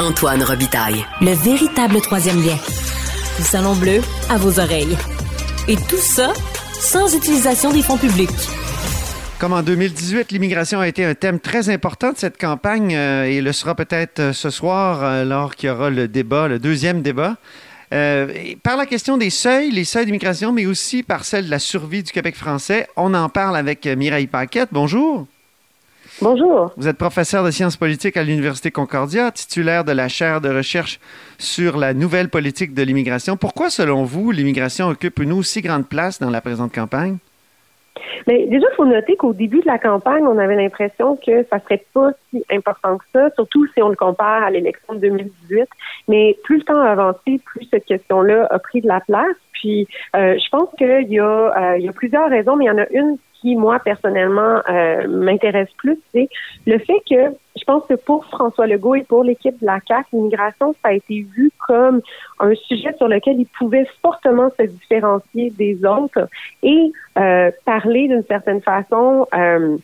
Antoine Robitaille. Le véritable troisième lien. Du salon bleu à vos oreilles. Et tout ça sans utilisation des fonds publics. Comme en 2018, l'immigration a été un thème très important de cette campagne euh, et le sera peut-être euh, ce soir euh, lors qu'il y aura le débat, le deuxième débat. par la question des seuils, les seuils d'immigration, mais aussi par celle de la survie du Québec français, on en parle avec Mireille Paquette. Bonjour. Bonjour. Vous êtes professeur de sciences politiques à l'Université Concordia, titulaire de la chaire de recherche sur la nouvelle politique de l'immigration. Pourquoi, selon vous, l'immigration occupe une aussi grande place dans la présente campagne? Mais déjà, il faut noter qu'au début de la campagne, on avait l'impression que ça serait pas si important que ça, surtout si on le compare à l'élection de 2018. Mais plus le temps a avancé, plus cette question-là a pris de la place. Puis, euh, je pense qu'il y, euh, y a plusieurs raisons, mais il y en a une moi, personnellement, euh, m'intéresse plus, c'est le fait que je pense que pour François Legault et pour l'équipe de la CAC, l'immigration, ça a été vu comme un sujet sur lequel il pouvait fortement se différencier des autres et euh, parler d'une certaine façon euh,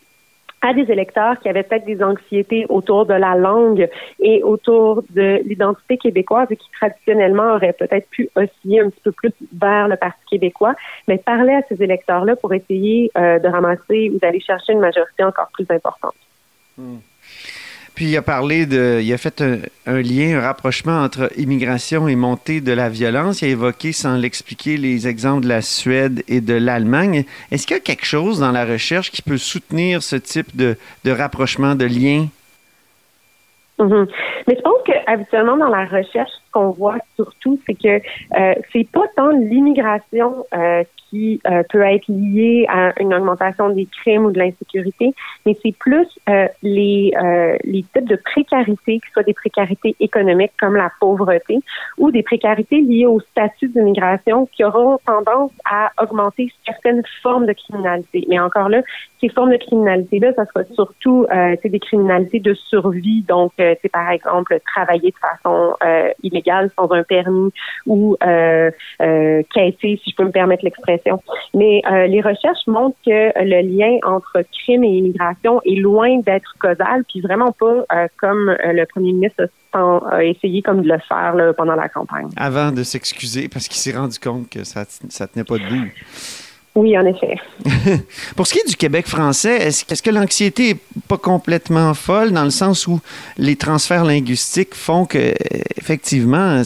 à des électeurs qui avaient peut-être des anxiétés autour de la langue et autour de l'identité québécoise et qui traditionnellement auraient peut-être pu osciller un petit peu plus vers le Parti québécois, mais parler à ces électeurs-là pour essayer euh, de ramasser ou d'aller chercher une majorité encore plus importante. Hmm. Puis il a parlé de, il a fait un, lien, un rapprochement entre immigration et montée de la violence. Il a évoqué, sans l'expliquer, les exemples de la Suède et de l'Allemagne. Est-ce qu'il y a quelque chose dans la recherche qui peut soutenir ce type de, de rapprochement, de lien? Mm-hmm. Mais je pense que habituellement dans la recherche, ce qu'on voit surtout, c'est que euh, c'est pas tant l'immigration euh, qui euh, peut être lié à une augmentation des crimes ou de l'insécurité, mais c'est plus euh, les, euh, les types de précarité, ce soit des précarités économiques comme la pauvreté ou des précarités liées au statut d'immigration qui auront tendance à augmenter certaines formes de criminalité. Mais encore là, ces formes de criminalité-là, ça sera surtout euh, des criminalités de survie, donc c'est par exemple de façon illégale sans un permis ou euh, quêter, si je peux me permettre l'expression mais euh, les recherches montrent que le lien entre crime et immigration est loin d'être causal, puis vraiment pas euh, comme euh, le premier ministre a essayé comme de le faire pendant la campagne. Avant de s'excuser parce qu'il s'est rendu compte que ça ne tenait pas debout. Oui, en effet. Pour ce qui est du Québec français, est-ce, que l'anxiété n'est pas complètement folle dans le sens où les transferts linguistiques font que, effectivement,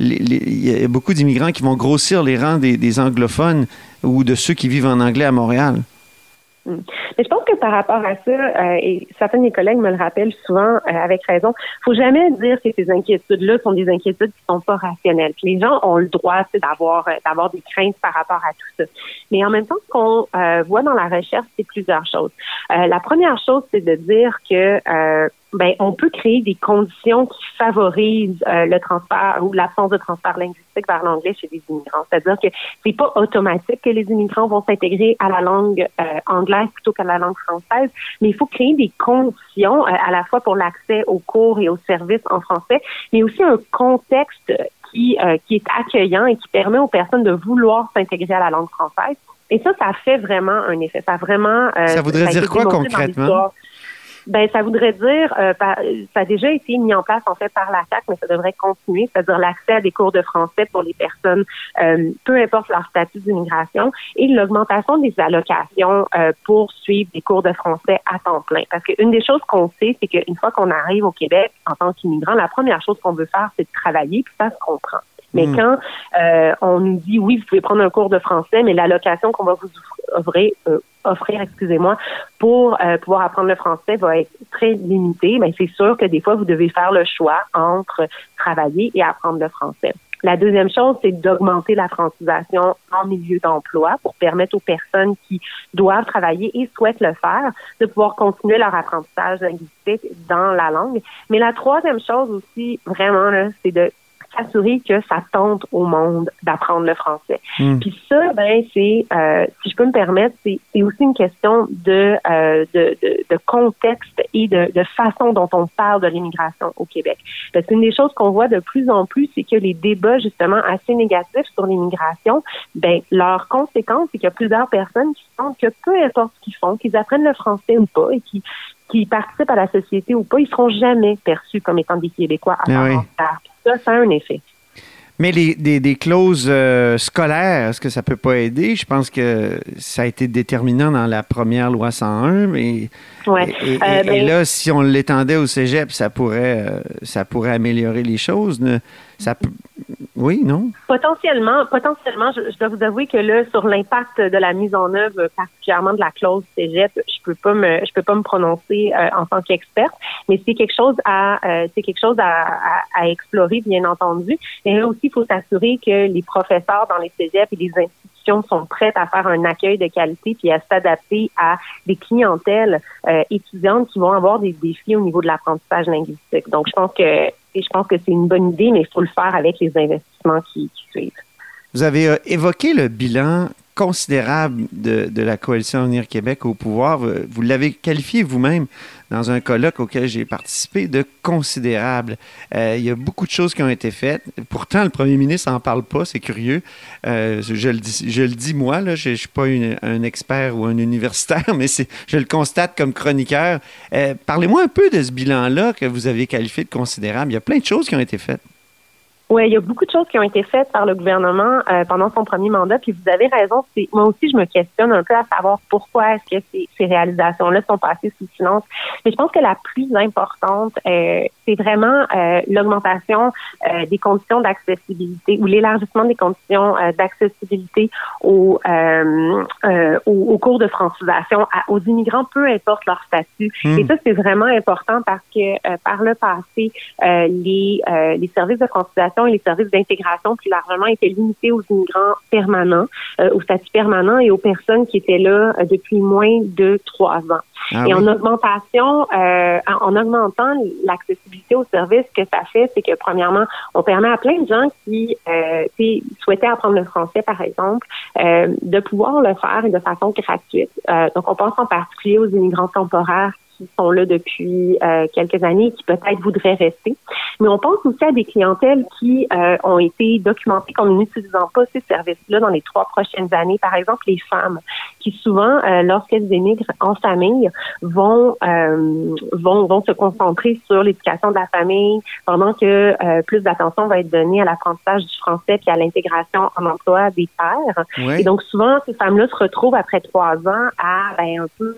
il y a beaucoup d'immigrants qui vont grossir les rangs des anglophones ou de ceux qui vivent en anglais à Montréal? Hmm. Mais je pense que par rapport à ça, euh, et certains de mes collègues me le rappellent souvent euh, avec raison, faut jamais dire que ces inquiétudes-là sont des inquiétudes qui sont pas rationnelles. les gens ont le droit d'avoir euh, d'avoir des craintes par rapport à tout ça. Mais en même temps, ce qu'on voit dans la recherche, c'est plusieurs choses. la première chose, c'est de dire que ben, on peut créer des conditions qui favorisent euh, le transfert ou l'absence de transfert linguistique vers l'anglais chez les immigrants. C'est-à-dire que c'est pas automatique que les immigrants vont s'intégrer à la langue euh, anglaise plutôt qu'à la langue française, mais il faut créer des conditions euh, à la fois pour l'accès aux cours et aux services en français, mais aussi un contexte qui, qui est accueillant et qui permet aux personnes de vouloir s'intégrer à la langue française. Et ça, ça fait vraiment un effet. Ça vraiment. ça voudrait dire quoi concrètement? Ben, ça voudrait dire, euh, ça a déjà été mis en place en fait par la CAC, mais ça devrait continuer, c'est-à-dire l'accès à des cours de français pour les personnes, euh, peu importe leur statut d'immigration, et l'augmentation des allocations euh, pour suivre des cours de français à temps plein. Parce qu'une des choses qu'on sait, c'est qu'une fois qu'on arrive au Québec en tant qu'immigrant, la première chose qu'on veut faire, c'est de travailler, puis ça se comprend. Mais hmm. quand euh, on nous dit oui, vous pouvez prendre un cours de français, mais l'allocation qu'on va vous offrir, euh, offrir, excusez-moi, pour euh, pouvoir apprendre le français va être très limitée, mais c'est sûr que des fois, vous devez faire le choix entre travailler et apprendre le français. La deuxième chose, c'est d'augmenter la francisation en milieu d'emploi pour permettre aux personnes qui doivent travailler et souhaitent le faire de pouvoir continuer leur apprentissage linguistique dans la langue. Mais la troisième chose aussi, vraiment, c'est de s'assurer que ça tente au monde d'apprendre le français. Hmm. Puis ça, ben c'est, euh, si je peux me permettre, c'est, aussi une question de, euh, de, de, de, contexte et de, de, façon dont on parle de l'immigration au Québec. Parce qu'une des choses qu'on voit de plus en plus, c'est que les débats justement assez négatifs sur l'immigration, ben leur conséquence, c'est qu'il y a plusieurs personnes qui sentent que peu importe ce qu'ils font, qu'ils apprennent le français ou pas, et qui qu'ils participent à la société ou pas, ils seront jamais perçus comme étant des Québécois à part Ça, ça a un effet. Mais les, des, clauses euh, scolaires, est-ce que ça peut pas aider? Je pense que ça a été déterminant dans la première loi 101, mais ouais. et, euh, ben là, si on l'étendait au cégep, ça pourrait, euh, ça pourrait améliorer les choses. Ça Oui, non? Potentiellement, potentiellement, je, dois vous avouer que là, sur l'impact de la mise en œuvre, particulièrement de la clause cégep, je peux pas me, je peux pas me prononcer en tant qu'experte, mais c'est quelque chose à, c'est quelque chose à, à, explorer, bien entendu. Et là aussi, il faut s'assurer que les professeurs dans les cégeps et les institutions sont prêtes à faire un accueil de qualité puis à s'adapter à des clientèles euh, étudiantes qui vont avoir des défis au niveau de l'apprentissage linguistique. Donc, je pense que je pense que c'est une bonne idée, mais il faut le faire avec les investissements qui, suivent. Vous avez euh, évoqué le bilan considérable de, de la coalition Unir Québec au pouvoir. Vous l'avez qualifié vous-même dans un colloque auquel j'ai participé de considérable. Euh, il y a beaucoup de choses qui ont été faites. Pourtant, le premier ministre n'en parle pas, c'est curieux. Euh, je, le dis, je le dis moi, là, je ne suis pas un expert ou un universitaire, mais je le constate comme chroniqueur. Euh, parlez-moi un peu de ce bilan-là que vous avez qualifié de considérable. Il y a plein de choses qui ont été faites. Oui, il y a beaucoup de choses qui ont été faites par le gouvernement euh, pendant son premier mandat. Puis vous avez raison, c'est moi aussi je me questionne un peu à savoir pourquoi est-ce que ces, ces réalisations-là sont passées sous silence. Mais je pense que la plus importante, euh, c'est vraiment euh, l'augmentation des conditions d'accessibilité ou l'élargissement des conditions d'accessibilité aux, aux, cours de francisation aux immigrants, peu importe leur statut. Hmm. Et ça, c'est vraiment important parce que par le passé, les, les services de francisation et les services d'intégration plus largement étaient limités aux immigrants permanents, euh, au statut permanent et aux personnes qui étaient là euh, depuis moins de trois ans. Ah et en augmentation, euh, en augmentant l'accessibilité aux services, ce que ça fait, c'est que premièrement, on permet à plein de gens qui euh, souhaitaient apprendre le français, par exemple, euh, de pouvoir le faire de façon gratuite. Euh, donc, on pense en particulier aux immigrants temporaires qui sont là depuis euh, quelques années et qui peut-être voudraient rester. Mais on pense aussi à des clientèles qui euh, ont été documentées comme n'utilisant pas ces services-là dans les trois prochaines années. Par exemple, les femmes qui souvent, euh, lorsqu'elles émigrent en famille, vont, vont, vont se concentrer sur l'éducation de la famille pendant que plus d'attention va être donnée à l'apprentissage du français puis à l'intégration en emploi des pères. Et donc souvent, ces femmes-là se retrouvent après trois ans à ben, un peu,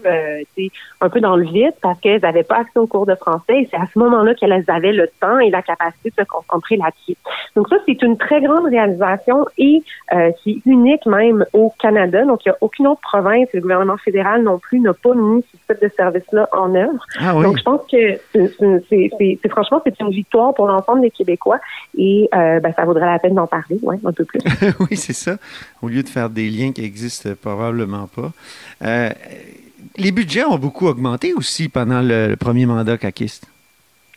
un peu dans le vide parce qu'elles n'avaient pas accès aux cours de français et c'est à ce moment-là qu'elles avaient le temps et la capacité de se concentrer là-dessus. Donc ça, c'est une très grande réalisation et euh, c'est unique même au Canada. Donc il n'y a aucune autre province, le gouvernement fédéral non plus n'a pas mis ce type de service-là en œuvre. Ah Donc je pense que c'est franchement c'est une victoire pour l'ensemble des Québécois et euh, ben, ça vaudrait la peine d'en parler, ouais, un peu plus. oui, c'est ça. Au lieu de faire des liens qui existent probablement pas. Euh, les budgets ont beaucoup augmenté aussi pendant le, premier mandat caquiste.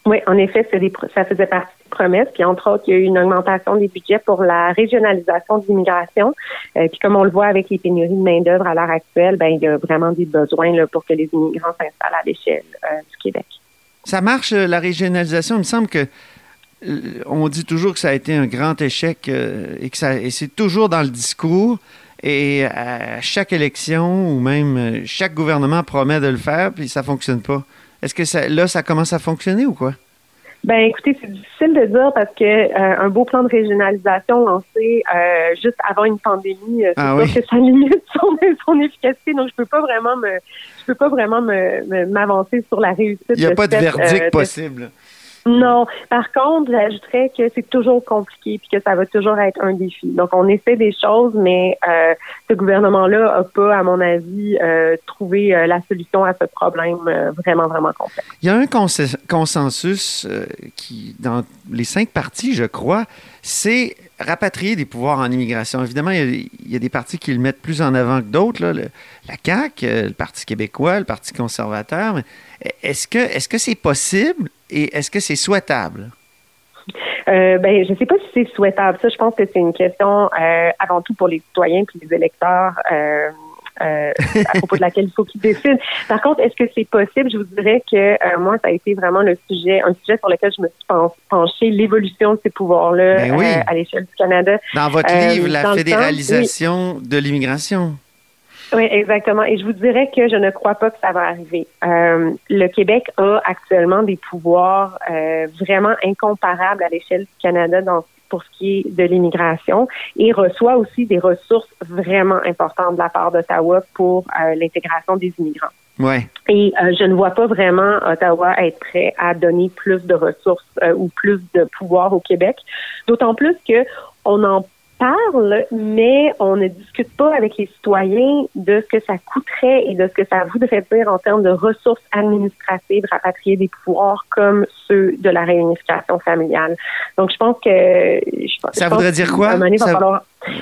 Oui, en effet, ça faisait partie des promesses. Puis, entre autres, il y a eu une augmentation des budgets pour la régionalisation de l'immigration. Euh, puis, comme on le voit avec les pénuries de main-d'œuvre à l'heure actuelle, ben, il y a vraiment des besoins là, pour que les immigrants s'installent à l'échelle euh, du Québec. Ça marche, euh, la régionalisation? Il me semble que on dit toujours que ça a été un grand échec et que ça, et c'est toujours dans le discours. Et à chaque élection ou même euh, chaque gouvernement promet de le faire, puis ça fonctionne pas. Est-ce que ça, là, ça commence à fonctionner ou quoi? Ben, écoutez, c'est difficile de dire parce que euh, un beau plan de régionalisation lancé euh, juste avant une pandémie, c'est ah que ça limite son, son, efficacité. Donc, je peux pas vraiment me, je peux pas vraiment me m'avancer sur la réussite. Il n'y a pas de verdict possible. Non. Par contre, j'ajouterais que c'est toujours compliqué puis que ça va toujours être un défi. Donc, on essaie des choses, mais euh, ce gouvernement-là n'a pas, à mon avis, euh, trouvé euh, la solution à ce problème vraiment, vraiment complexe. Il y a un consensus qui, dans les cinq partis, je crois, c'est rapatrier des pouvoirs en immigration. Évidemment, il y, a, des partis qui le mettent plus en avant que d'autres, la CAQ, le Parti québécois, le Parti conservateur. Est-ce que est-ce que c'est possible et est-ce que c'est souhaitable? Euh, ben, je ne sais pas si c'est souhaitable. Ça, je pense que c'est une question euh, avant tout pour les citoyens puis les électeurs. Euh, à propos de laquelle il faut qu'ils décident. Par contre, est-ce que c'est possible? Je vous dirais que moi, ça a été vraiment le sujet, un sujet sur lequel je me suis penchée, l'évolution de ces pouvoirs-là ben à l'échelle du Canada. Dans votre livre, la fédéralisation de l'immigration. Oui, exactement. Et je vous dirais que je ne crois pas que ça va arriver. Euh, le Québec a actuellement des pouvoirs euh, vraiment incomparables à l'échelle du Canada dans pour ce qui est de l'immigration et reçoit aussi des ressources vraiment importantes de la part d'Ottawa pour euh, l'intégration des immigrants. Ouais. Et euh, je ne vois pas vraiment Ottawa être prêt à donner plus de ressources euh, ou plus de pouvoir au Québec. D'autant plus que on en parle, mais on ne discute pas avec les citoyens de ce que ça coûterait et de ce que ça voudrait dire en termes de ressources administratives, rapatrier des pouvoirs comme ceux de la réunification familiale. Donc, je pense que... Je, ça voudrait dire quoi?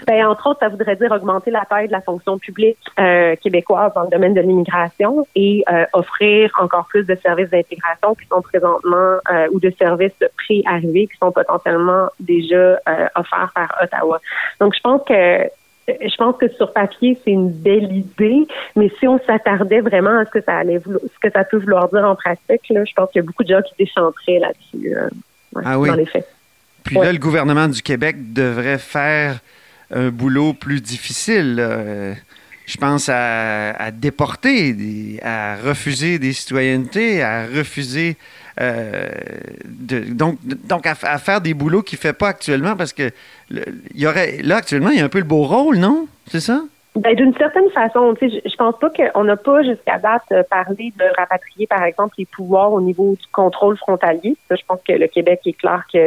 Ben, entre autres, ça voudrait dire augmenter la taille de la fonction publique euh, québécoise dans le domaine de l'immigration et euh, offrir encore plus de services d'intégration qui sont présentement euh, ou de services pré-arrivés qui sont potentiellement déjà offerts par Ottawa. Donc, je pense que je pense que sur papier, c'est une belle idée, mais si on s'attardait vraiment à ce que ça allait ce que ça peut vouloir dire en pratique, là, je pense qu'il y a beaucoup de gens qui déchanteraient là-dessus ah oui. dans les faits. Puis là, le gouvernement du Québec devrait faire un boulot plus difficile. Je pense à, déporter, à refuser des citoyennetés, à refuser euh, de, donc, donc à, faire des boulots qu'il ne fait pas actuellement parce que il y aurait là actuellement il y a un peu le beau rôle, non? C'est ça? Ben, d'une certaine façon, je, pense pas qu'on n'a pas jusqu'à date euh, parlé de rapatrier, par exemple, les pouvoirs au niveau du contrôle frontalier. je pense que le Québec est clair que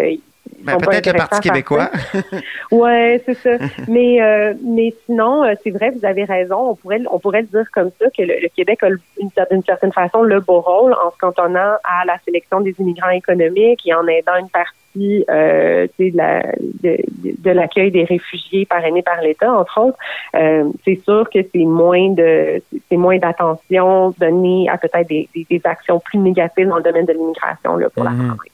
ben, peut-être le Parti québécois. oui, c'est ça. mais euh, mais sinon, euh, c'est vrai, vous avez raison. On pourrait on pourrait le dire comme ça que le, Québec a d'une certaine façon le beau rôle en se cantonnant à la sélection des immigrants économiques et en aidant une partie euh, de, la, de, l'accueil des réfugiés parrainés par l'État, entre autres. Euh, c'est sûr que c'est moins de c'est moins d'attention donnée à peut-être des, des, actions plus négatives dans le domaine de l'immigration là, pour la mm-hmm. France.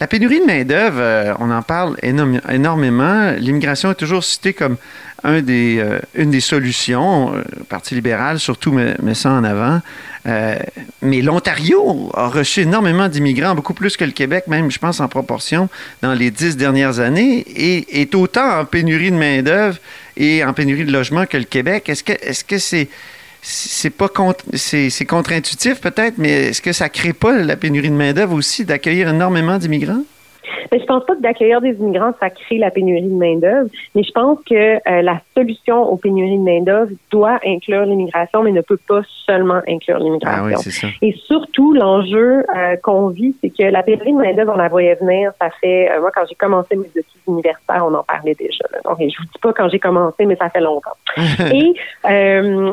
La pénurie de main-d'œuvre, euh, on en parle énormément. L'immigration est toujours citée comme euh, une des solutions. Le euh, Parti libéral, surtout, met, ça en avant. mais l'Ontario a reçu énormément d'immigrants, beaucoup plus que le Québec, même, je pense, en proportion, dans les dix dernières années, et est autant en pénurie de main-d'œuvre et en pénurie de logement que le Québec. Est-ce que est-ce que c'est pas c'est contre-intuitif peut-être, mais est-ce que ça crée pas la pénurie de main-d'œuvre aussi d'accueillir énormément d'immigrants? Mais je pense pas que d'accueillir des immigrants, ça crée la pénurie de main-d'œuvre, mais je pense que euh, la solution aux pénuries de main-d'œuvre doit inclure l'immigration, mais ne peut pas seulement inclure l'immigration. Ah Et surtout, l'enjeu euh, qu'on vit, c'est que la pénurie de main-d'œuvre, on la voyait venir, ça fait, euh, moi, quand j'ai commencé mes études universitaires, on en parlait déjà. Donc, je vous dis pas quand j'ai commencé, mais ça fait longtemps. et,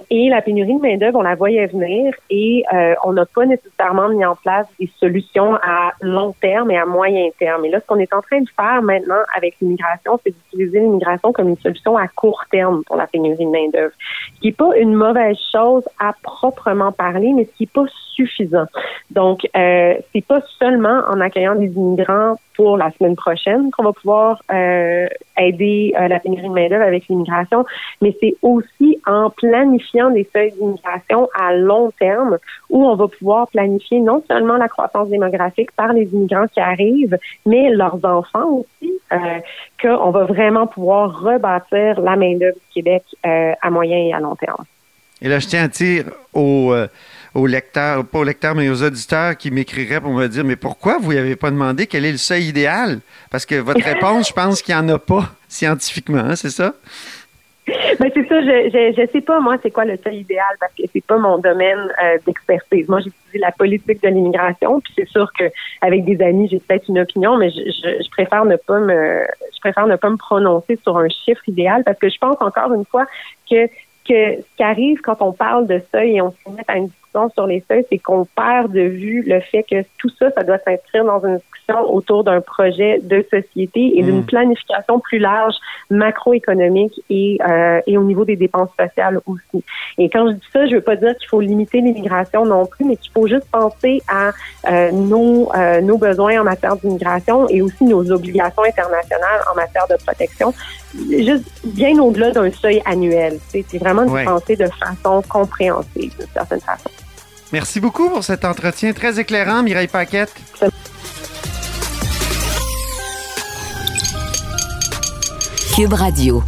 et la pénurie de main-d'œuvre, on la voyait venir et on n'a pas nécessairement mis en place des solutions à long terme et à moyen terme. Et là, ce qu'on est en train de faire maintenant avec l'immigration, c'est d'utiliser l'immigration comme une solution à court terme pour la pénurie de main-d'œuvre. Ce qui n'est pas une mauvaise chose à proprement parler, mais ce qui n'est pas suffisant. Donc, euh, c'est pas seulement en accueillant des immigrants pour la semaine prochaine qu'on va pouvoir euh, aider euh, la pénurie de main-d'œuvre avec l'immigration, mais c'est aussi en planifiant des seuils d'immigration à long terme où on va pouvoir planifier non seulement la croissance démographique par les immigrants qui arrivent, mais leurs enfants aussi, euh, qu'on va vraiment pouvoir rebâtir la main-d'œuvre du Québec euh, à moyen et à long terme. Et là, je tiens à dire aux aux lecteurs, pas aux lecteurs, mais aux auditeurs qui m'écriraient pour me dire Mais pourquoi vous n'avez pas demandé quel est le seuil idéal? Parce que votre réponse, je pense qu'il n'y en a pas scientifiquement, hein, c'est ça? Ben c'est ça, je, ne sais pas moi c'est quoi le seuil idéal parce que c'est pas mon domaine euh, d'expertise. Moi j'ai étudié la politique de l'immigration, puis c'est sûr que avec des amis j'ai peut-être une opinion, mais je, je, préfère ne pas me je préfère ne pas me prononcer sur un chiffre idéal parce que je pense encore une fois que que ce qui arrive quand on parle de seuil et on se met à une sur les seuils, c'est qu'on perd de vue le fait que tout ça, ça doit s'inscrire dans une discussion autour d'un projet de société et d'une mm. planification plus large macroéconomique et, euh, et au niveau des dépenses sociales aussi. Et quand je dis ça, je veux pas dire qu'il faut limiter l'immigration non plus, mais qu'il faut juste penser à euh, nos, euh, nos besoins en matière d'immigration et aussi nos obligations internationales en matière de protection, juste bien au-delà d'un seuil annuel. C'est vraiment de penser de façon compréhensible, d'une certaine façon. Merci beaucoup pour cet entretien très éclairant, Mireille Paquette. Cube Radio.